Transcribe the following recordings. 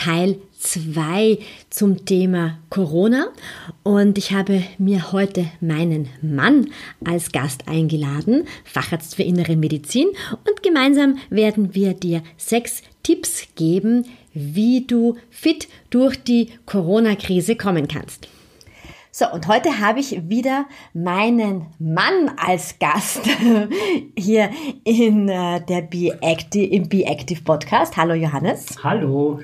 Teil 2 zum Thema Corona und ich habe mir heute meinen Mann als Gast eingeladen, Facharzt für innere Medizin und gemeinsam werden wir dir sechs Tipps geben, wie du fit durch die Corona-Krise kommen kannst. So, und heute habe ich wieder meinen Mann als Gast hier in äh, der Be Active, im Be Active Podcast. Hallo Johannes. Hallo.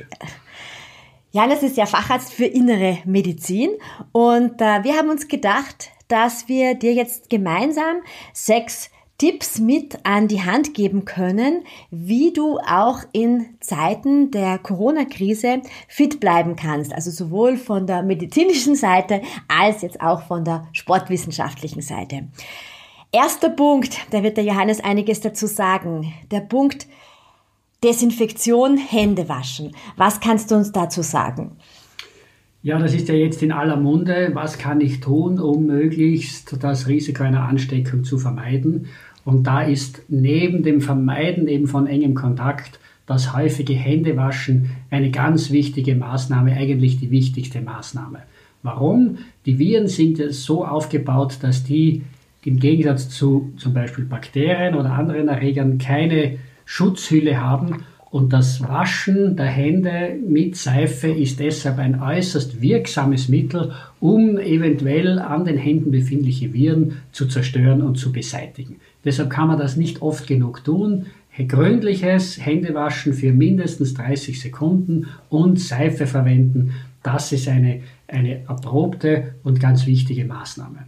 Johannes ist ja Facharzt für innere Medizin und äh, wir haben uns gedacht, dass wir dir jetzt gemeinsam sechs Tipps mit an die Hand geben können, wie du auch in Zeiten der Corona-Krise fit bleiben kannst. Also sowohl von der medizinischen Seite als jetzt auch von der sportwissenschaftlichen Seite. Erster Punkt, da wird der Johannes einiges dazu sagen. Der Punkt Desinfektion, Hände waschen. Was kannst du uns dazu sagen? Ja, das ist ja jetzt in aller Munde. Was kann ich tun, um möglichst das Risiko einer Ansteckung zu vermeiden? Und da ist neben dem Vermeiden eben von engem Kontakt das häufige Händewaschen eine ganz wichtige Maßnahme, eigentlich die wichtigste Maßnahme. Warum? Die Viren sind so aufgebaut, dass die im Gegensatz zu zum Beispiel Bakterien oder anderen Erregern keine Schutzhülle haben und das Waschen der Hände mit Seife ist deshalb ein äußerst wirksames Mittel, um eventuell an den Händen befindliche Viren zu zerstören und zu beseitigen. Deshalb kann man das nicht oft genug tun. Gründliches Händewaschen für mindestens 30 Sekunden und Seife verwenden, das ist eine, eine erprobte und ganz wichtige Maßnahme.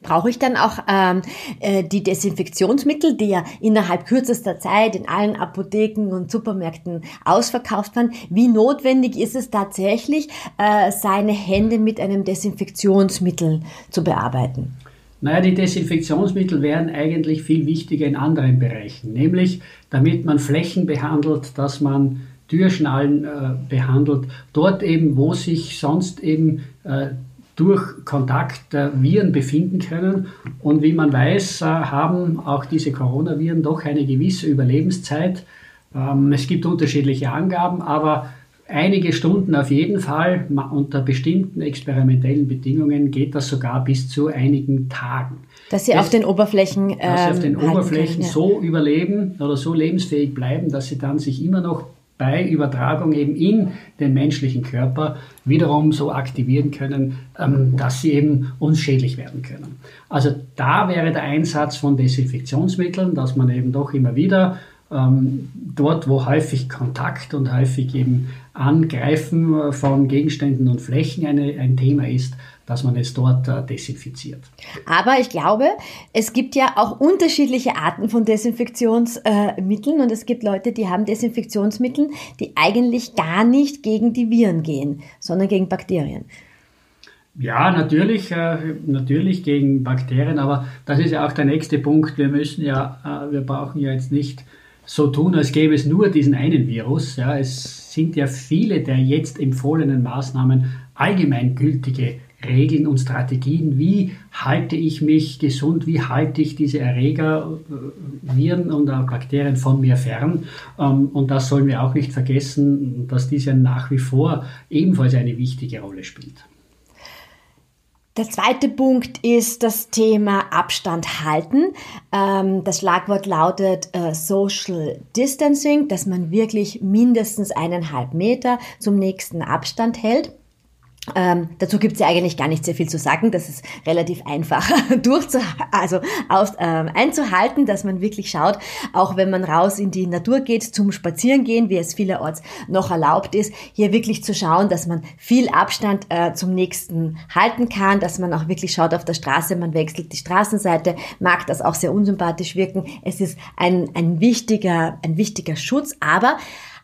Brauche ich dann auch ähm, äh, die Desinfektionsmittel, die ja innerhalb kürzester Zeit in allen Apotheken und Supermärkten ausverkauft waren? Wie notwendig ist es tatsächlich, äh, seine Hände mit einem Desinfektionsmittel zu bearbeiten? Naja, die Desinfektionsmittel wären eigentlich viel wichtiger in anderen Bereichen, nämlich damit man Flächen behandelt, dass man Türschnallen äh, behandelt, dort eben, wo sich sonst eben äh, durch Kontakt äh, Viren befinden können. Und wie man weiß, äh, haben auch diese Coronaviren doch eine gewisse Überlebenszeit. Ähm, es gibt unterschiedliche Angaben, aber einige Stunden auf jeden Fall. Unter bestimmten experimentellen Bedingungen geht das sogar bis zu einigen Tagen. Dass sie das, auf den Oberflächen, ähm, dass sie auf den Oberflächen können, ja. so überleben oder so lebensfähig bleiben, dass sie dann sich immer noch bei Übertragung eben in den menschlichen Körper wiederum so aktivieren können, ähm, dass sie eben unschädlich werden können. Also da wäre der Einsatz von Desinfektionsmitteln, dass man eben doch immer wieder ähm, dort, wo häufig Kontakt und häufig eben Angreifen von Gegenständen und Flächen eine, ein Thema ist, dass man es dort äh, desinfiziert. Aber ich glaube, es gibt ja auch unterschiedliche Arten von Desinfektionsmitteln äh, und es gibt Leute, die haben Desinfektionsmittel, die eigentlich gar nicht gegen die Viren gehen, sondern gegen Bakterien. Ja, natürlich, äh, natürlich gegen Bakterien, aber das ist ja auch der nächste Punkt. Wir müssen ja, wir brauchen ja jetzt nicht so tun, als gäbe es nur diesen einen Virus. Ja, es sind ja viele der jetzt empfohlenen Maßnahmen allgemeingültige Regeln und Strategien, wie halte ich mich gesund, wie halte ich diese Erreger, äh, Viren und Bakterien von mir fern. Ähm, und das sollen wir auch nicht vergessen, dass dies ja nach wie vor ebenfalls eine wichtige Rolle spielt. Der zweite Punkt ist das Thema Abstand halten. Ähm, das Schlagwort lautet äh, Social Distancing, dass man wirklich mindestens eineinhalb Meter zum nächsten Abstand hält. Ähm, dazu gibt es ja eigentlich gar nicht sehr viel zu sagen. Das ist relativ einfach durchzu also aus, ähm, einzuhalten, dass man wirklich schaut, auch wenn man raus in die Natur geht, zum Spazierengehen, wie es vielerorts noch erlaubt ist, hier wirklich zu schauen, dass man viel Abstand äh, zum nächsten halten kann, dass man auch wirklich schaut auf der Straße, man wechselt die Straßenseite, mag das auch sehr unsympathisch wirken. Es ist ein, ein wichtiger, ein wichtiger Schutz, aber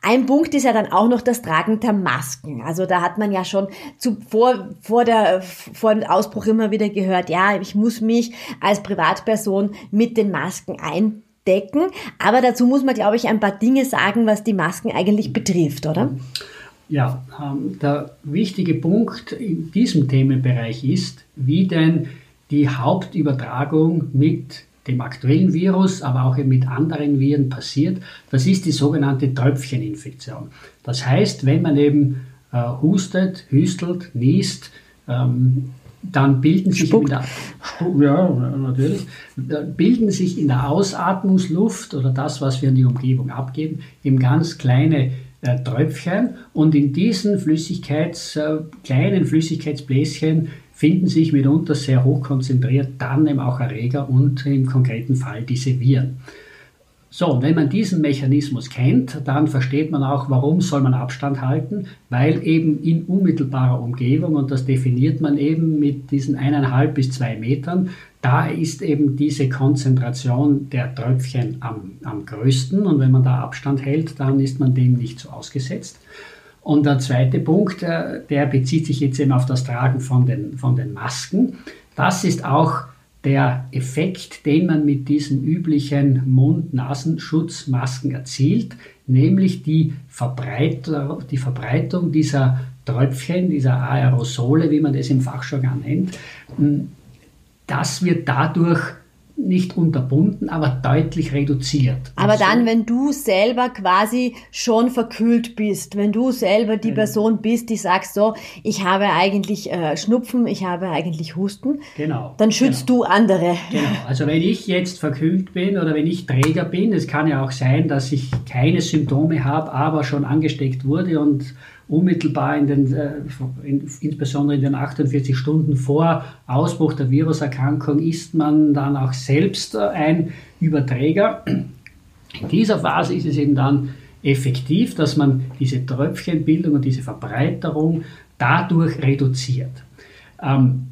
Ein Punkt ist ja dann auch noch das Tragen der Masken. Also da hat man ja schon zu, vor, vor, der, vor dem Ausbruch immer wieder gehört, ja, ich muss mich als Privatperson mit den Masken eindecken. Aber dazu muss man, glaube ich, ein paar Dinge sagen, was die Masken eigentlich betrifft, oder? Ja, ähm, der wichtige Punkt in diesem Themenbereich ist, wie denn die Hauptübertragung mit dem aktuellen Virus, aber auch mit anderen Viren passiert, das ist die sogenannte Tröpfcheninfektion. Das heißt, wenn man eben äh, hustet, hüstelt, niest, ähm, dann bilden sich in der, ja, natürlich, bilden sich in der Ausatmungsluft oder das, was wir in die Umgebung abgeben, eben ganz kleine äh, Tröpfchen. Und in diesen Flüssigkeits, äh, kleinen Flüssigkeitsbläschen finden sich mitunter sehr hoch konzentriert dann eben auch Erreger und im konkreten Fall diese Viren. So, und wenn man diesen Mechanismus kennt, dann versteht man auch, warum soll man Abstand halten, weil eben in unmittelbarer Umgebung, und das definiert man eben mit diesen eineinhalb bis zwei Metern, da ist eben diese Konzentration der Tröpfchen am, am größten und wenn man da Abstand hält, dann ist man dem nicht so ausgesetzt. Und der zweite Punkt, äh, der bezieht sich jetzt eben auf das Tragen von den, von den Masken. Das ist auch der Effekt, den man mit diesen üblichen Mund-Nasenschutzmasken erzielt, nämlich die, Verbreiter, die Verbreitung dieser Tröpfchen, dieser Aerosole, wie man das im Fachjargon nennt. Das wird dadurch nicht unterbunden, aber deutlich reduziert. Aber dann, wenn du selber quasi schon verkühlt bist, wenn du selber die Person bist, die sagst so, ich habe eigentlich äh, Schnupfen, ich habe eigentlich Husten, genau, dann schützt genau. du andere. Genau, also wenn ich jetzt verkühlt bin oder wenn ich Träger bin, es kann ja auch sein, dass ich keine Symptome habe, aber schon angesteckt wurde und unmittelbar in den, äh, in, insbesondere in den 48 Stunden vor Ausbruch der Viruserkrankung ist man dann auch selbst äh, ein Überträger. In dieser Phase ist es eben dann effektiv, dass man diese Tröpfchenbildung und diese Verbreiterung dadurch reduziert. Ähm,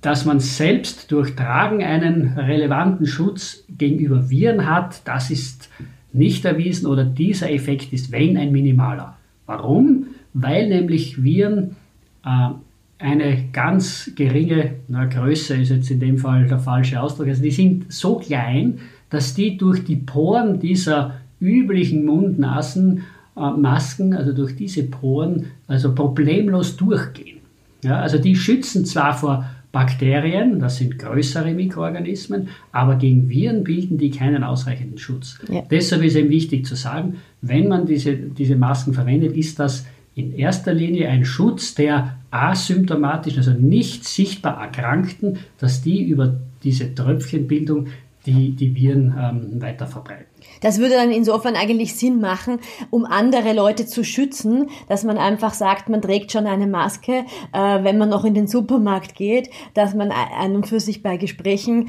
dass man selbst durch Tragen einen relevanten Schutz gegenüber Viren hat, das ist nicht erwiesen oder dieser Effekt ist, wenn ein minimaler. Warum? Weil nämlich Viren äh, eine ganz geringe na, Größe ist jetzt in dem Fall der falsche Ausdruck. Also die sind so klein, dass die durch die Poren dieser üblichen Mund-Nasen-Masken, äh, also durch diese Poren, also problemlos durchgehen. Ja, also die schützen zwar vor Bakterien, das sind größere Mikroorganismen, aber gegen Viren bilden die keinen ausreichenden Schutz. Ja. Deshalb ist eben wichtig zu sagen, wenn man diese, diese Masken verwendet, ist das in erster Linie ein Schutz der asymptomatischen, also nicht sichtbar Erkrankten, dass die über diese Tröpfchenbildung die, die Viren ähm, weiter verbreiten. Das würde dann insofern eigentlich Sinn machen, um andere Leute zu schützen, dass man einfach sagt, man trägt schon eine Maske, äh, wenn man noch in den Supermarkt geht, dass man an und für sich bei Gesprächen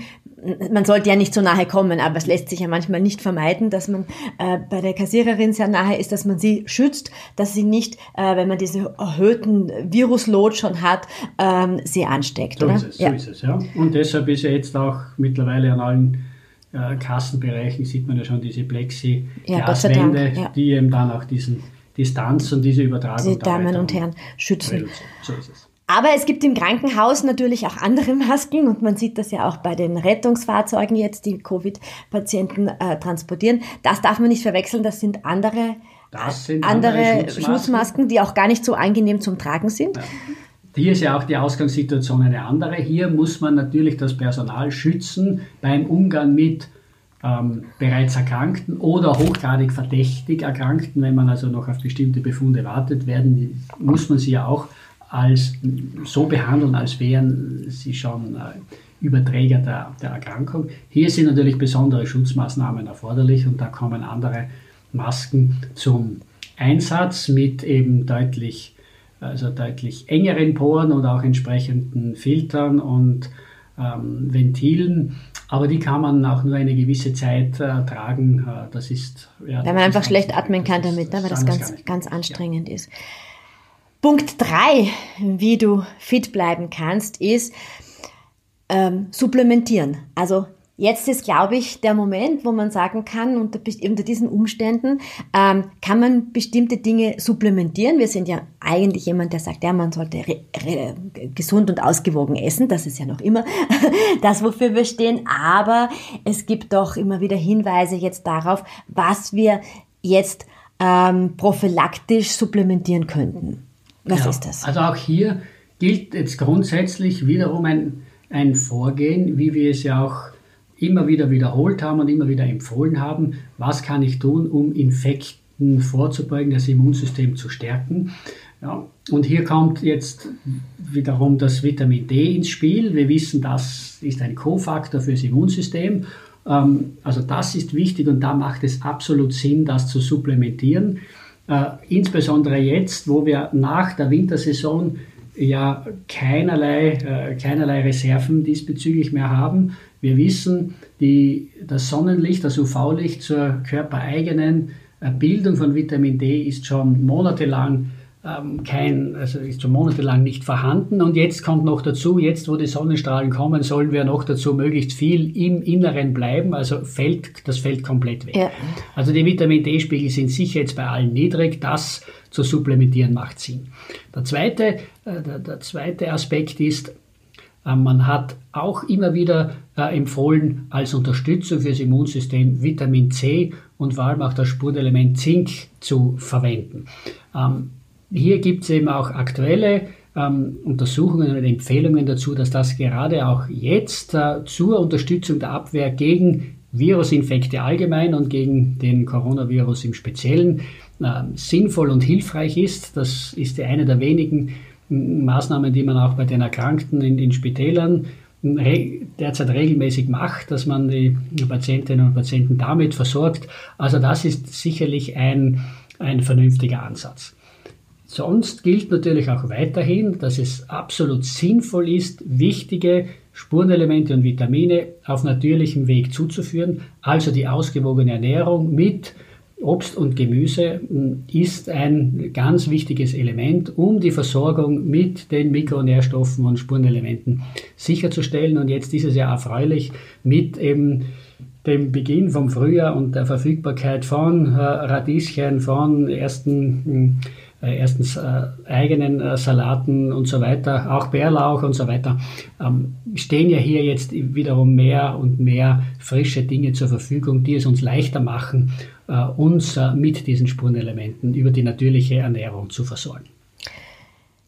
man sollte ja nicht so nahe kommen, aber es lässt sich ja manchmal nicht vermeiden, dass man äh, bei der Kassiererin sehr nahe ist, dass man sie schützt, dass sie nicht, äh, wenn man diese erhöhten Viruslot schon hat, ähm, sie ansteckt. So oder? ist es, ja. so ist es, ja. Und deshalb ist ja jetzt auch mittlerweile an allen äh, Kassenbereichen sieht man ja schon diese Plexi-Glaswände, ja, ja. die eben dann auch diesen Distanz und diese Übertragung. Die Damen und Herren schützen. So ist es. Aber es gibt im Krankenhaus natürlich auch andere Masken und man sieht das ja auch bei den Rettungsfahrzeugen jetzt, die Covid-Patienten äh, transportieren. Das darf man nicht verwechseln, das sind andere, das sind andere, andere Schutzmasken. Schutzmasken. die auch gar nicht so angenehm zum Tragen sind. Ja. Hier ist ja auch die Ausgangssituation eine andere. Hier muss man natürlich das Personal schützen beim Umgang mit ähm, bereits Erkrankten oder hochgradig verdächtig Erkrankten. Wenn man also noch auf bestimmte Befunde wartet, werden, muss man sie ja auch als so behandeln, als wären sie schon äh, Überträger der, der Erkrankung. Hier sind natürlich besondere Schutzmaßnahmen erforderlich und da kommen andere Masken zum Einsatz mit eben deutlich, also deutlich engeren Poren und auch entsprechenden Filtern und ähm, Ventilen. Aber die kann man auch nur eine gewisse Zeit äh, tragen. Äh, das ist. Ja, Weil man einfach schlecht atmen kann damit, ne? weil das ganz, ganz anstrengend ja. ist. Punkt drei, wie du fit bleiben kannst, ist ähm, supplementieren. Also Jetzt ist, glaube ich, der Moment, wo man sagen kann, unter, unter diesen Umständen ähm, kann man bestimmte Dinge supplementieren. Wir sind ja eigentlich jemand, der sagt, ja, man sollte gesund und ausgewogen essen. Das ist ja noch immer das, wofür wir stehen. Aber es gibt doch immer wieder Hinweise jetzt darauf, was wir jetzt ähm, prophylaktisch supplementieren könnten. Was ja, ist das? Also auch hier gilt jetzt grundsätzlich wiederum ein, ein Vorgehen, wie wir es ja auch immer wieder wiederholt haben und immer wieder empfohlen haben, was kann ich tun, um Infekten vorzubeugen, das Immunsystem zu stärken. Ja, und hier kommt jetzt wiederum das Vitamin D ins Spiel. Wir wissen, das ist ein Kofaktor fürs Immunsystem. Ähm, also das ist wichtig und da macht es absolut Sinn, das zu supplementieren. Äh, insbesondere jetzt, wo wir nach der Wintersaison ja keinerlei, äh, keinerlei Reserven diesbezüglich mehr haben. Wir wissen, die, das Sonnenlicht, das UV-Licht zur körpereigenen äh, Bildung von Vitamin D ist schon monatelang kein, also ist schon monatelang nicht vorhanden. Und jetzt kommt noch dazu, jetzt wo die Sonnenstrahlen kommen, sollen wir noch dazu möglichst viel im Inneren bleiben, also fällt das fällt komplett weg. Ja. Also die Vitamin D-Spiegel sind sicher jetzt bei allen niedrig. Das zu supplementieren macht Sinn. Der zweite, äh, der, der zweite Aspekt ist, äh, man hat auch immer wieder äh, empfohlen, als Unterstützung fürs Immunsystem Vitamin C und vor allem auch das Spurenelement Zink zu verwenden. Hier gibt es eben auch aktuelle ähm, Untersuchungen und Empfehlungen dazu, dass das gerade auch jetzt äh, zur Unterstützung der Abwehr gegen Virusinfekte allgemein und gegen den Coronavirus im Speziellen äh, sinnvoll und hilfreich ist. Das ist eine der wenigen Maßnahmen, die man auch bei den Erkrankten in den Spitälern derzeit regelmäßig macht, dass man die Patientinnen und Patienten damit versorgt. Also das ist sicherlich ein, ein vernünftiger Ansatz. Sonst gilt natürlich auch weiterhin, dass es absolut sinnvoll ist, wichtige Spurenelemente und Vitamine auf natürlichem Weg zuzuführen, also die ausgewogene Ernährung mit Obst und Gemüse hm, ist ein ganz wichtiges Element, um die Versorgung mit den Mikronährstoffen und Spurenelementen sicherzustellen. Und jetzt ist es ja erfreulich mit eben dem Beginn vom Frühjahr und der Verfügbarkeit von äh, Radieschen, von ersten hm, äh, erstens äh, eigenen äh, Salaten und so weiter, auch Bärlauch und so weiter, ähm, stehen ja hier jetzt wiederum mehr und mehr frische Dinge zur Verfügung, die es uns leichter machen, äh, uns äh, mit diesen Spurenelementen über die natürliche Ernährung zu versorgen.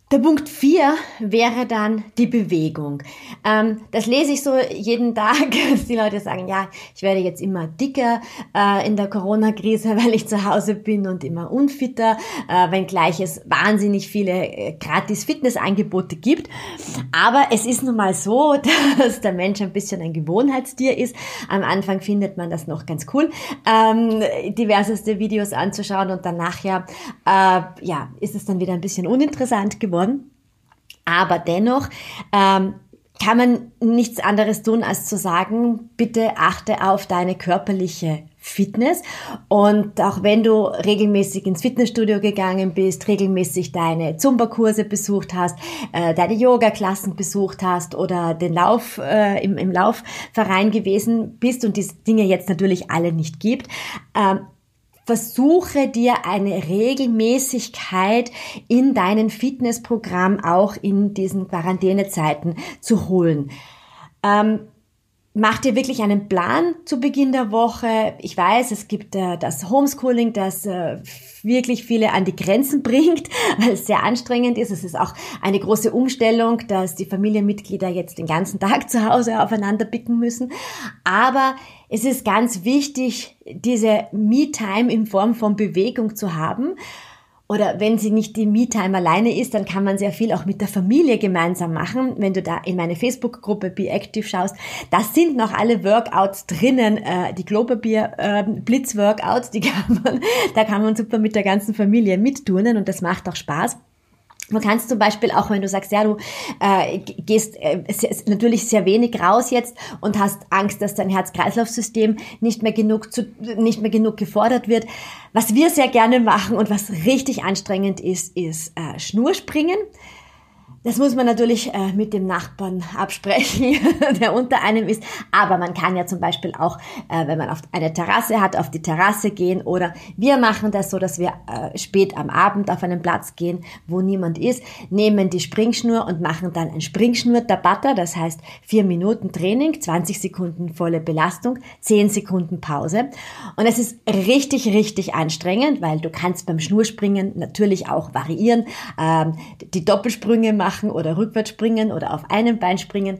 Der Punkt 4 wäre dann die Bewegung. Ähm, das lese ich so jeden Tag, dass die Leute sagen, ja, ich werde jetzt immer dicker äh, in der Corona-Krise, weil ich zu Hause bin und immer unfitter, äh, wenngleich es wahnsinnig viele äh, gratis Fitnessangebote gibt. Aber es ist nun mal so, dass der Mensch ein bisschen ein Gewohnheitstier ist. Am Anfang findet man das noch ganz cool, ähm, diverseste Videos anzuschauen und dann nachher äh, ja, ist es dann wieder ein bisschen uninteressant geworden geworden. Aber dennoch ähm, kann man nichts anderes tun, als zu sagen, bitte achte auf deine körperliche Fitness. Und auch wenn du regelmäßig ins Fitnessstudio gegangen bist, regelmäßig deine Zumba-Kurse besucht hast, äh, deine Yoga-Klassen besucht hast oder den Lauf äh, im, im Laufverein gewesen bist und diese Dinge jetzt natürlich alle nicht gibt, äh, versuche dir eine Regelmäßigkeit in deinen Fitnessprogramm auch in diesen Quarantänezeiten zu holen. Ähm, Mach dir wirklich einen Plan zu Beginn der Woche. Ich weiß, es gibt äh, das Homeschooling, das äh, wirklich viele an die Grenzen bringt, weil es sehr anstrengend ist. Es ist auch eine große Umstellung, dass die Familienmitglieder jetzt den ganzen Tag zu Hause aufeinander picken müssen. Aber es ist ganz wichtig, diese Me-Time in Form von Bewegung zu haben oder wenn sie nicht die Me-Time alleine ist, dann kann man sehr viel auch mit der Familie gemeinsam machen. Wenn du da in meine Facebook-Gruppe Be Active schaust, da sind noch alle Workouts drinnen, äh, die Globerbier äh, Blitz-Workouts, die kann man, da kann man super mit der ganzen Familie mitturnen und das macht auch Spaß. Du kannst zum Beispiel auch, wenn du sagst, ja, du äh, gehst äh, natürlich sehr wenig raus jetzt und hast Angst, dass dein Herz-Kreislauf-System nicht mehr genug zu, nicht mehr genug gefordert wird. Was wir sehr gerne machen und was richtig anstrengend ist, ist äh, Schnurspringen. Das muss man natürlich äh, mit dem Nachbarn absprechen, der unter einem ist. Aber man kann ja zum Beispiel auch, äh, wenn man auf eine Terrasse hat, auf die Terrasse gehen. Oder wir machen das so, dass wir äh, spät am Abend auf einen Platz gehen, wo niemand ist, nehmen die Springschnur und machen dann ein Springschnur-Tabata. Das heißt vier Minuten Training, 20 Sekunden volle Belastung, 10 Sekunden Pause. Und es ist richtig, richtig anstrengend, weil du kannst beim Schnurspringen natürlich auch variieren, ähm, die Doppelsprünge machen machen oder rückwärts springen oder auf einem Bein springen.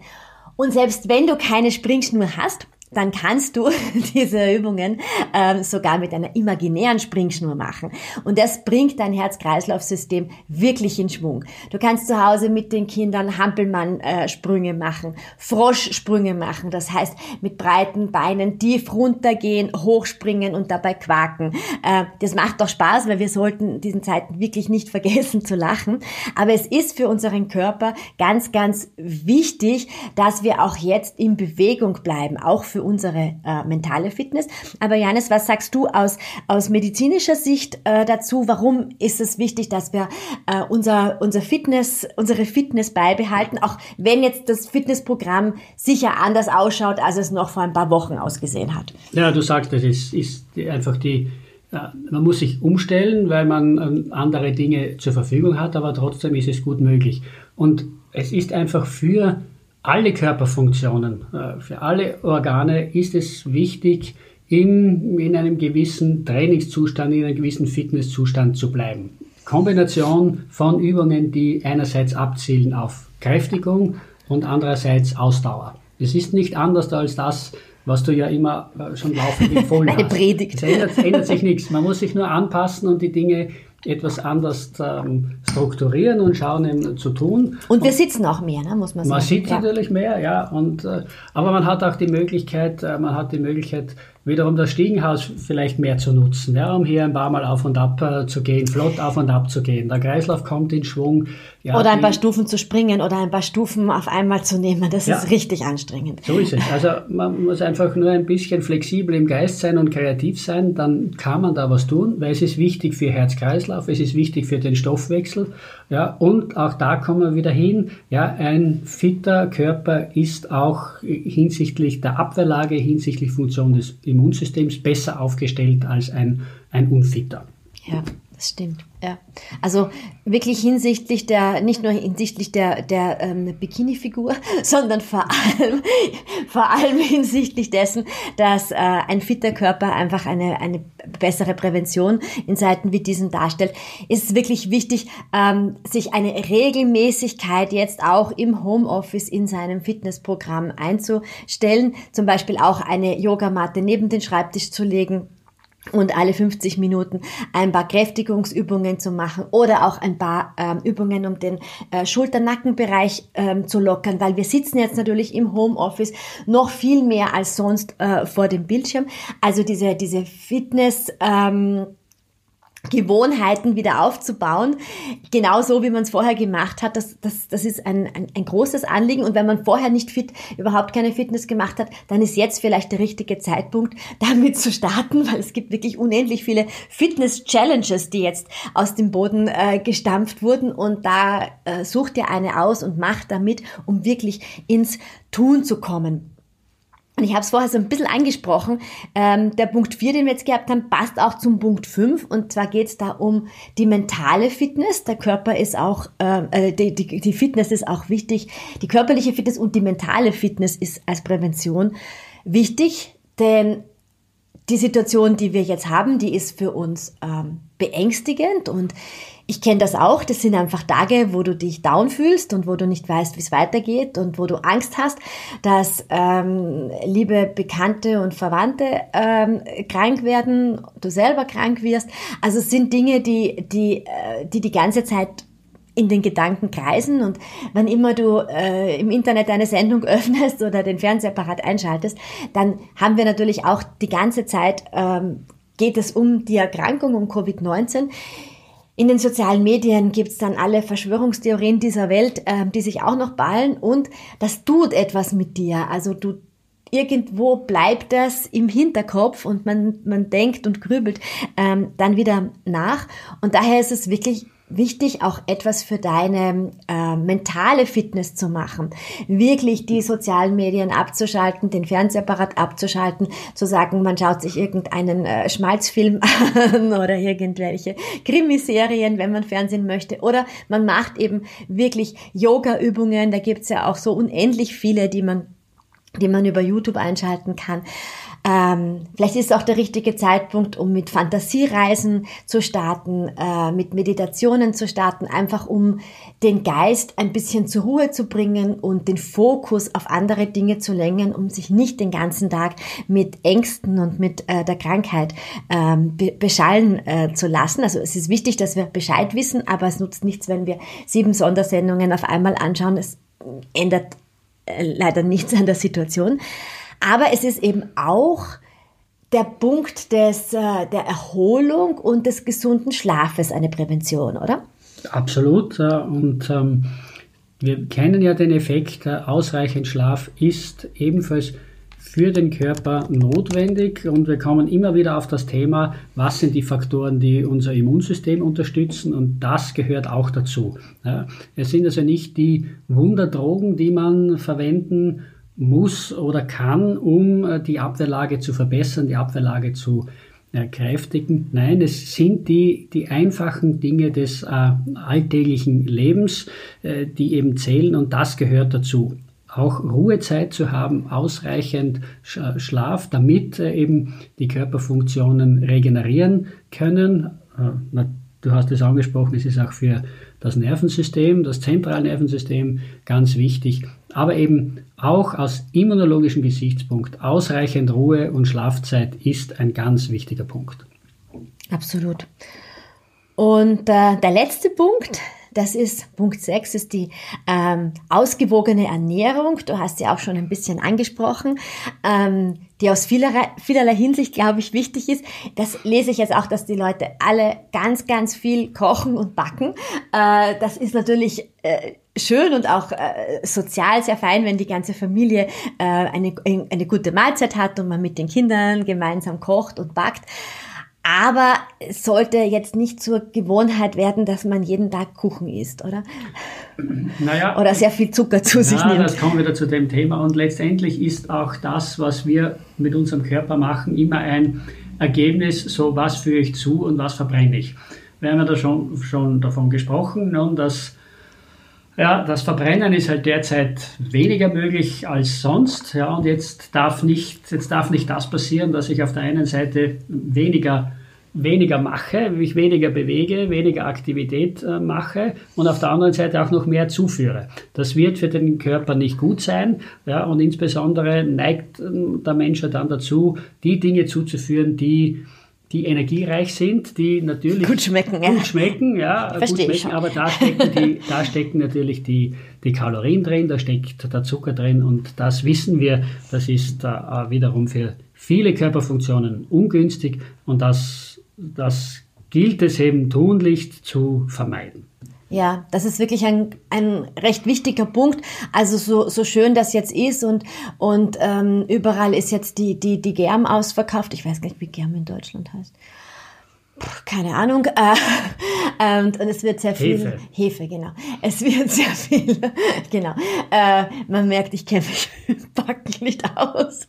Und selbst wenn du keine Springschnur hast, dann kannst du diese Übungen ähm, sogar mit einer imaginären Springschnur machen. Und das bringt dein Herz-Kreislauf-System wirklich in Schwung. Du kannst zu Hause mit den Kindern Hampelmann-Sprünge machen, Froschsprünge machen, das heißt mit breiten Beinen tief runtergehen, hochspringen und dabei quaken. Äh, das macht doch Spaß, weil wir sollten diesen Zeiten wirklich nicht vergessen zu lachen. Aber es ist für unseren Körper ganz, ganz wichtig, dass wir auch jetzt in Bewegung bleiben, auch für für unsere äh, mentale Fitness. Aber Janis, was sagst du aus, aus medizinischer Sicht äh, dazu? Warum ist es wichtig, dass wir äh, unser, unser Fitness, unsere Fitness beibehalten, auch wenn jetzt das Fitnessprogramm sicher anders ausschaut, als es noch vor ein paar Wochen ausgesehen hat? Ja, du sagst, es ist, ist einfach die, man muss sich umstellen, weil man ähm, andere Dinge zur Verfügung hat, aber trotzdem ist es gut möglich. Und es ist einfach für alle Körperfunktionen, äh, für alle Organe ist es wichtig, in, in einem gewissen Trainingszustand, in einem gewissen Fitnesszustand zu bleiben. Kombination von Übungen, die einerseits abzielen auf Kräftigung und andererseits Ausdauer. Es ist nicht anders als das, was du ja immer äh, schon laufend empfohlen hast. Predigt. Es ändert, ändert sich nichts. Man muss sich nur anpassen und die Dinge etwas anders ähm, strukturieren und schauen eben zu tun. Und wir sitzen auch mehr, ne, muss man sagen. Man sitzt ja. natürlich mehr, ja. Und, äh, aber man hat auch die Möglichkeit, äh, man hat die Möglichkeit, wiederum das Stiegenhaus vielleicht mehr zu nutzen, ja, um hier ein paar Mal auf und ab äh, zu gehen, flott auf und ab zu gehen. Der Kreislauf kommt in Schwung. Ja, oder ein paar Stufen zu springen oder ein paar Stufen auf einmal zu nehmen. Das ja, ist richtig anstrengend. So ist es. Also man muss einfach nur ein bisschen flexibel im Geist sein und kreativ sein, dann kann man da was tun, weil es ist wichtig für Herz-Kreislauf, es ist wichtig für den Stoffwechsel. Ja, und auch da kommen wir wieder hin. Ja, ein fitter Körper ist auch hinsichtlich der Abwehrlage, hinsichtlich Funktion des Immunsystems besser aufgestellt als ein, ein Unfitter. Ja, das stimmt. Ja, also wirklich hinsichtlich der, nicht nur hinsichtlich der, der ähm, Bikini-Figur, sondern vor allem, vor allem hinsichtlich dessen, dass äh, ein fitter Körper einfach eine, eine bessere Prävention in Zeiten wie diesen darstellt, ist es wirklich wichtig, ähm, sich eine Regelmäßigkeit jetzt auch im Homeoffice in seinem Fitnessprogramm einzustellen, zum Beispiel auch eine Yogamatte neben den Schreibtisch zu legen und alle 50 Minuten ein paar Kräftigungsübungen zu machen oder auch ein paar ähm, Übungen, um den äh, Schulter-Nackenbereich ähm, zu lockern, weil wir sitzen jetzt natürlich im Homeoffice noch viel mehr als sonst äh, vor dem Bildschirm. Also diese, diese Fitness, ähm, Gewohnheiten wieder aufzubauen, genauso wie man es vorher gemacht hat. Das, das, das ist ein, ein, ein großes Anliegen. Und wenn man vorher nicht fit, überhaupt keine Fitness gemacht hat, dann ist jetzt vielleicht der richtige Zeitpunkt, damit zu starten, weil es gibt wirklich unendlich viele Fitness-Challenges, die jetzt aus dem Boden äh, gestampft wurden. Und da äh, sucht ihr eine aus und macht damit, um wirklich ins Tun zu kommen. Und ich habe es vorher so ein bisschen angesprochen. Ähm, der Punkt 4, den wir jetzt gehabt haben, passt auch zum Punkt 5. Und zwar geht es da um die mentale Fitness. Der Körper ist auch, ähm, äh, die, die, die Fitness ist auch wichtig. Die körperliche Fitness und die mentale Fitness ist als Prävention wichtig. Denn die Situation, die wir jetzt haben, die ist für uns ähm, beängstigend und ich kenne das auch. Das sind einfach Tage, wo du dich down fühlst und wo du nicht weißt, wie es weitergeht und wo du Angst hast, dass ähm, liebe Bekannte und Verwandte ähm, krank werden, du selber krank wirst. Also es sind Dinge, die die äh, die die ganze Zeit in den Gedanken kreisen und wann immer du äh, im Internet eine Sendung öffnest oder den Fernsehapparat einschaltest, dann haben wir natürlich auch die ganze Zeit ähm, geht es um die Erkrankung, um Covid-19. In den sozialen Medien gibt's dann alle Verschwörungstheorien dieser Welt, äh, die sich auch noch ballen und das tut etwas mit dir. Also du irgendwo bleibt das im Hinterkopf und man, man denkt und grübelt ähm, dann wieder nach. Und daher ist es wirklich wichtig, auch etwas für deine äh, mentale Fitness zu machen. Wirklich die sozialen Medien abzuschalten, den Fernsehapparat abzuschalten, zu sagen, man schaut sich irgendeinen äh, Schmalzfilm an oder irgendwelche Krimiserien, wenn man Fernsehen möchte. Oder man macht eben wirklich Yoga-Übungen. Da gibt's ja auch so unendlich viele, die man die man über YouTube einschalten kann. Ähm, vielleicht ist es auch der richtige Zeitpunkt, um mit Fantasiereisen zu starten, äh, mit Meditationen zu starten, einfach um den Geist ein bisschen zur Ruhe zu bringen und den Fokus auf andere Dinge zu lenken, um sich nicht den ganzen Tag mit Ängsten und mit äh, der Krankheit ähm, be beschallen äh, zu lassen. Also es ist wichtig, dass wir Bescheid wissen, aber es nutzt nichts, wenn wir sieben Sondersendungen auf einmal anschauen. Es ändert äh, leider nichts an der Situation. Aber es ist eben auch der Punkt des, äh, der Erholung und des gesunden Schlafes eine Prävention, oder? Absolut. Äh, und ähm, wir kennen ja den Effekt, äh, ausreichend Schlaf ist ebenfalls für den Körper notwendig und wir kommen immer wieder auf das Thema, was sind die Faktoren, die unser Immunsystem unterstützen und das gehört auch dazu. Es sind also nicht die Wunderdrogen, die man verwenden muss oder kann, um äh, die Abwehrlage zu verbessern, die Abwehrlage zu äh, kräftigen. Nein, es sind die, die einfachen Dinge des äh, alltäglichen Lebens, äh, die eben zählen und das gehört dazu. Auch Ruhezeit zu haben, ausreichend Schlaf, damit äh, eben die Körperfunktionen regenerieren können. Äh, du hast es angesprochen, es ist auch für das Nervensystem, das zentrale Nervensystem ganz wichtig, aber eben auch aus immunologischem Gesichtspunkt ausreichend Ruhe und Schlafzeit ist ein ganz wichtiger Punkt. Absolut. Und äh, der letzte Punkt, das ist Punkt 6, ist die ähm, ausgewogene Ernährung. Du hast sie auch schon ein bisschen angesprochen, ähm, die aus vielerlei, vielerlei Hinsicht, glaube ich, wichtig ist. Das lese ich jetzt auch, dass die Leute alle ganz, ganz viel kochen und backen. Äh, das ist natürlich äh, schön und auch äh, sozial sehr fein, wenn die ganze Familie äh, eine, eine gute Mahlzeit hat und man mit den Kindern gemeinsam kocht und backt. Aber es sollte jetzt nicht zur Gewohnheit werden, dass man jeden Tag Kuchen isst, oder? Naja. Oder sehr viel Zucker zu sich ja, nimmt. Das kommen wieder zu dem Thema. Und letztendlich ist auch das, was wir mit unserem Körper machen, immer ein Ergebnis, so was führe ich zu und was verbrenne ich. Wir haben ja da schon, schon davon gesprochen, nun, dass ja, das Verbrennen ist halt derzeit weniger möglich als sonst. Ja, und jetzt darf nicht, jetzt darf nicht das passieren, dass ich auf der einen Seite weniger weniger mache, mich weniger bewege, weniger Aktivität äh, mache und auf der anderen Seite auch noch mehr zuführe. Das wird für den Körper nicht gut sein ja, und insbesondere neigt äh, der Mensch dann dazu, die Dinge zuzuführen, die die energiereich sind, die natürlich gut schmecken, gut ja. schmecken, ja, gut schmecken, aber da stecken, die, da stecken natürlich die, die Kalorien drin, da steckt der Zucker drin und das wissen wir, das ist äh, wiederum für viele Körperfunktionen ungünstig und das, das gilt es eben tunlichst zu vermeiden. Ja, das ist wirklich ein, ein recht wichtiger Punkt. Also so, so schön das jetzt ist und, und ähm, überall ist jetzt die, die, die Germ ausverkauft. Ich weiß gar nicht, wie Germ in Deutschland heißt. Puh, keine Ahnung. Äh, und, und es wird sehr viel. Hefe. Hefe, genau. Es wird sehr viel. genau. Äh, man merkt, ich kenne mich Backen nicht aus.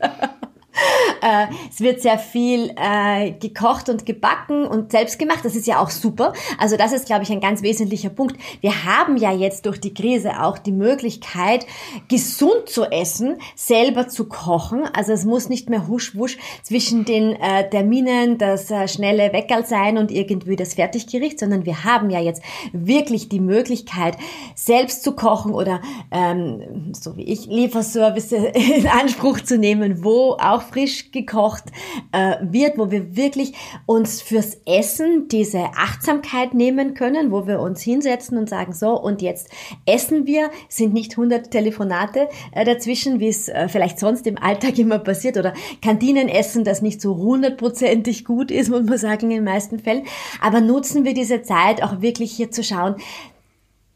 Äh, es wird sehr viel äh, gekocht und gebacken und selbst gemacht. Das ist ja auch super. Also das ist, glaube ich, ein ganz wesentlicher Punkt. Wir haben ja jetzt durch die Krise auch die Möglichkeit, gesund zu essen, selber zu kochen. Also es muss nicht mehr husch-wusch zwischen den äh, Terminen das äh, schnelle Weckerl sein und irgendwie das Fertiggericht, sondern wir haben ja jetzt wirklich die Möglichkeit, selbst zu kochen oder ähm, so wie ich Lieferservice in Anspruch zu nehmen, wo auch frisch gekocht äh, wird, wo wir wirklich uns fürs Essen diese Achtsamkeit nehmen können, wo wir uns hinsetzen und sagen, so, und jetzt essen wir, sind nicht 100 Telefonate äh, dazwischen, wie es äh, vielleicht sonst im Alltag immer passiert, oder Kantinenessen, das nicht so hundertprozentig gut ist, muss man sagen, in den meisten Fällen. Aber nutzen wir diese Zeit auch wirklich hier zu schauen,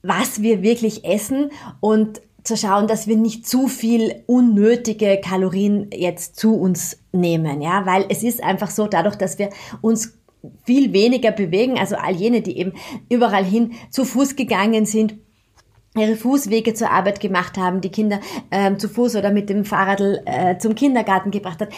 was wir wirklich essen und zu schauen, dass wir nicht zu viel unnötige Kalorien jetzt zu uns nehmen, ja, weil es ist einfach so, dadurch, dass wir uns viel weniger bewegen, also all jene, die eben überall hin zu Fuß gegangen sind, ihre Fußwege zur Arbeit gemacht haben, die Kinder ähm, zu Fuß oder mit dem Fahrrad äh, zum Kindergarten gebracht hat.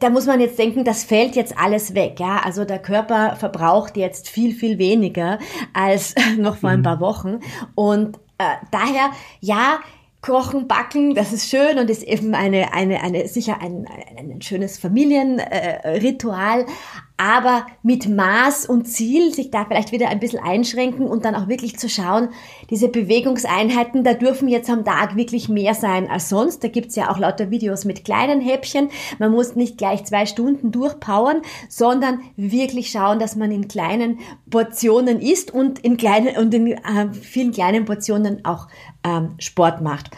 Da muss man jetzt denken, das fällt jetzt alles weg, ja. Also der Körper verbraucht jetzt viel, viel weniger als noch vor ein mhm. paar Wochen. Und äh, daher, ja, Kochen, Backen, das ist schön und ist eben eine, eine, eine sicher ein, ein, ein schönes Familienritual, äh, aber mit Maß und Ziel sich da vielleicht wieder ein bisschen einschränken und dann auch wirklich zu schauen, diese Bewegungseinheiten, da dürfen jetzt am Tag wirklich mehr sein als sonst. Da gibt's ja auch lauter Videos mit kleinen Häppchen. Man muss nicht gleich zwei Stunden durchpowern, sondern wirklich schauen, dass man in kleinen Portionen isst und in kleinen und in äh, vielen kleinen Portionen auch ähm, Sport macht.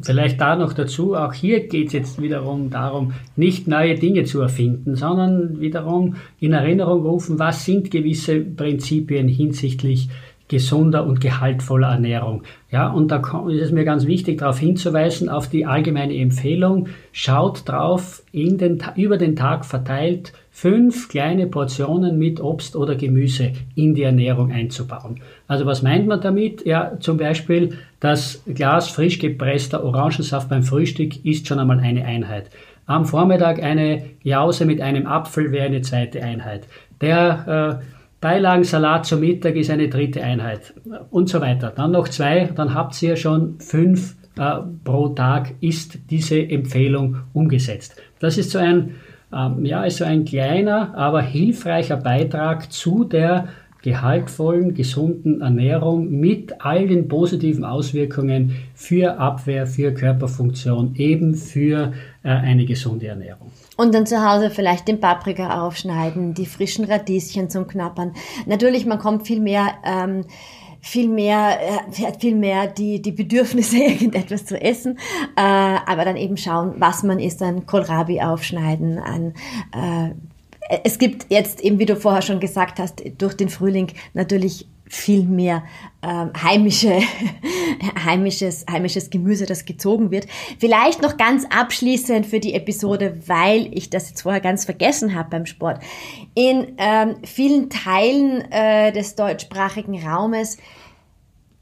Vielleicht da noch dazu, auch hier geht es jetzt wiederum darum, nicht neue Dinge zu erfinden, sondern wiederum in Erinnerung rufen, was sind gewisse Prinzipien hinsichtlich gesunder und gehaltvoller Ernährung. Ja, und da ist es mir ganz wichtig, darauf hinzuweisen, auf die allgemeine Empfehlung. Schaut drauf, in den, über den Tag verteilt, fünf kleine Portionen mit Obst oder Gemüse in die Ernährung einzubauen. Also was meint man damit? Ja, zum Beispiel das Glas frisch gepresster Orangensaft beim Frühstück ist schon einmal eine Einheit. Am Vormittag eine Jause mit einem Apfel wäre eine zweite Einheit. Der äh, Beilagensalat zum Mittag ist eine dritte Einheit und so weiter. Dann noch zwei, dann habt ihr schon fünf äh, pro Tag ist diese Empfehlung umgesetzt. Das ist so ein, ähm, ja, ist so ein kleiner, aber hilfreicher Beitrag zu der gehaltvollen, gesunden Ernährung mit all den positiven Auswirkungen für Abwehr, für Körperfunktion, eben für äh, eine gesunde Ernährung. Und dann zu Hause vielleicht den Paprika aufschneiden, die frischen Radieschen zum Knappern. Natürlich, man kommt viel mehr, ähm, viel mehr, äh, viel mehr die, die Bedürfnisse, irgendetwas zu essen, äh, aber dann eben schauen, was man isst, dann Kohlrabi aufschneiden, an äh, es gibt jetzt eben, wie du vorher schon gesagt hast, durch den Frühling natürlich viel mehr ähm, heimische, heimisches, heimisches Gemüse, das gezogen wird. Vielleicht noch ganz abschließend für die Episode, weil ich das jetzt vorher ganz vergessen habe beim Sport. In ähm, vielen Teilen äh, des deutschsprachigen Raumes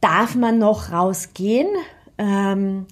darf man noch rausgehen. Ähm,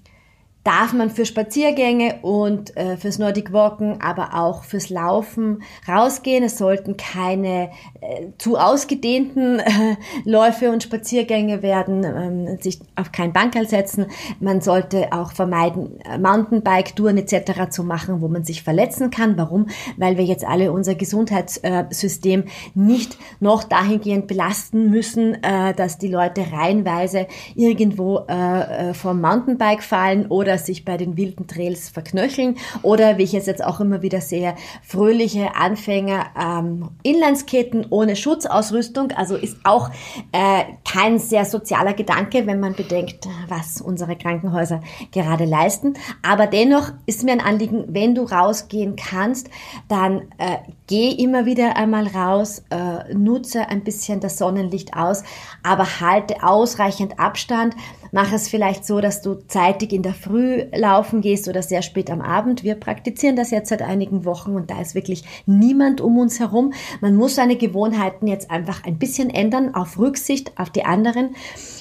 darf man für Spaziergänge und äh, fürs Nordic Walken, aber auch fürs Laufen rausgehen. Es sollten keine äh, zu ausgedehnten äh, Läufe und Spaziergänge werden, ähm, sich auf kein Bankerl setzen. Man sollte auch vermeiden, äh, Mountainbike-Touren etc. zu machen, wo man sich verletzen kann. Warum? Weil wir jetzt alle unser Gesundheitssystem nicht noch dahingehend belasten müssen, äh, dass die Leute reihenweise irgendwo äh, äh vom Mountainbike fallen oder sich bei den wilden Trails verknöcheln oder wie ich es jetzt auch immer wieder sehe, fröhliche Anfänger ähm, Inlineskaten ohne Schutzausrüstung. Also ist auch äh, kein sehr sozialer Gedanke, wenn man bedenkt, was unsere Krankenhäuser gerade leisten. Aber dennoch ist mir ein Anliegen, wenn du rausgehen kannst, dann äh, geh immer wieder einmal raus, äh, nutze ein bisschen das Sonnenlicht aus, aber halte ausreichend Abstand. Mach es vielleicht so, dass du zeitig in der Früh laufen gehst oder sehr spät am Abend. Wir praktizieren das jetzt seit einigen Wochen und da ist wirklich niemand um uns herum. Man muss seine Gewohnheiten jetzt einfach ein bisschen ändern, auf Rücksicht auf die anderen.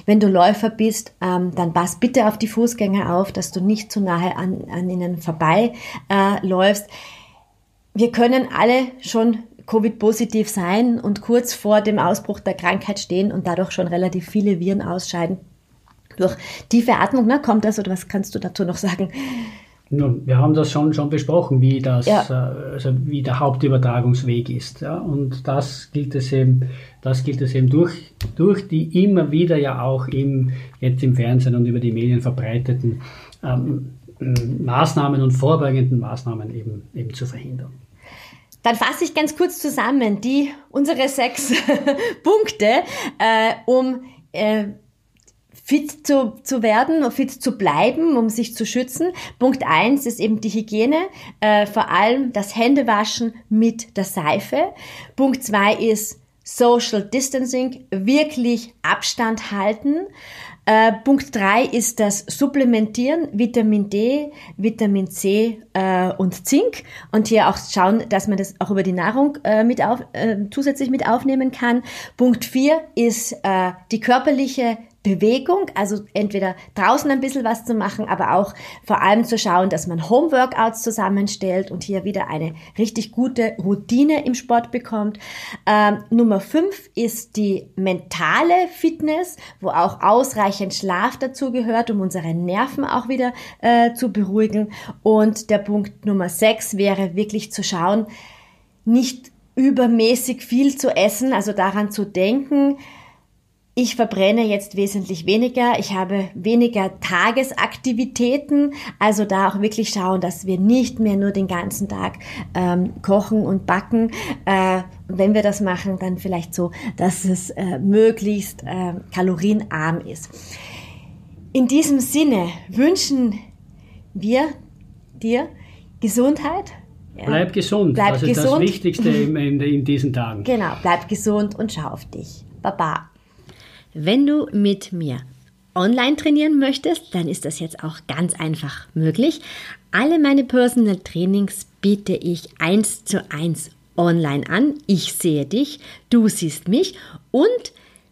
Wenn du Läufer bist, ähm, dann pass bitte auf die Fußgänger auf, dass du nicht zu nahe an, an ihnen vorbei äh, läufst. Wir können alle schon Covid-positiv sein und kurz vor dem Ausbruch der Krankheit stehen und dadurch schon relativ viele Viren ausscheiden. Durch tiefe Atmung, ne, kommt das oder was kannst du dazu noch sagen? Nun, wir haben das schon, schon besprochen, wie, das, ja. äh, also wie der Hauptübertragungsweg ist. Ja? Und das gilt es eben, das gilt es eben durch, durch die immer wieder ja auch im, jetzt im Fernsehen und über die Medien verbreiteten ähm, Maßnahmen und vorbeugenden Maßnahmen eben, eben zu verhindern. Dann fasse ich ganz kurz zusammen die unsere sechs Punkte, äh, um äh, fit zu, zu werden, fit zu bleiben, um sich zu schützen. Punkt eins ist eben die Hygiene, äh, vor allem das Händewaschen mit der Seife. Punkt zwei ist Social Distancing, wirklich Abstand halten. Äh, Punkt drei ist das Supplementieren, Vitamin D, Vitamin C äh, und Zink. Und hier auch schauen, dass man das auch über die Nahrung äh, mit auf, äh, zusätzlich mit aufnehmen kann. Punkt vier ist äh, die körperliche Bewegung, also entweder draußen ein bisschen was zu machen, aber auch vor allem zu schauen, dass man Homeworkouts zusammenstellt und hier wieder eine richtig gute Routine im Sport bekommt. Ähm, Nummer fünf ist die mentale Fitness, wo auch ausreichend Schlaf dazu gehört, um unsere Nerven auch wieder äh, zu beruhigen. Und der Punkt Nummer sechs wäre wirklich zu schauen, nicht übermäßig viel zu essen, also daran zu denken, ich verbrenne jetzt wesentlich weniger, ich habe weniger Tagesaktivitäten, also da auch wirklich schauen, dass wir nicht mehr nur den ganzen Tag ähm, kochen und backen. Äh, und wenn wir das machen, dann vielleicht so, dass es äh, möglichst äh, kalorienarm ist. In diesem Sinne wünschen wir dir Gesundheit. Ja. Bleib gesund. Bleib das gesund. ist das Wichtigste in, in, in diesen Tagen. Genau, bleib gesund und schau auf dich. Baba. Wenn du mit mir online trainieren möchtest, dann ist das jetzt auch ganz einfach möglich. Alle meine Personal Trainings biete ich eins zu eins online an. Ich sehe dich, du siehst mich und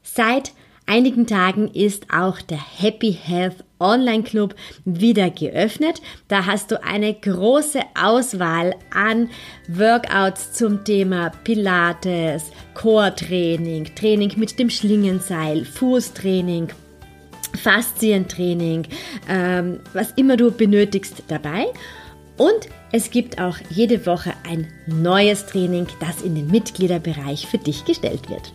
seit einigen Tagen ist auch der Happy Health Online Club wieder geöffnet. Da hast du eine große Auswahl an Workouts zum Thema Pilates, Core-Training, Training mit dem Schlingenseil, Fußtraining, Faszientraining, ähm, was immer du benötigst dabei. Und es gibt auch jede Woche ein neues Training, das in den Mitgliederbereich für dich gestellt wird.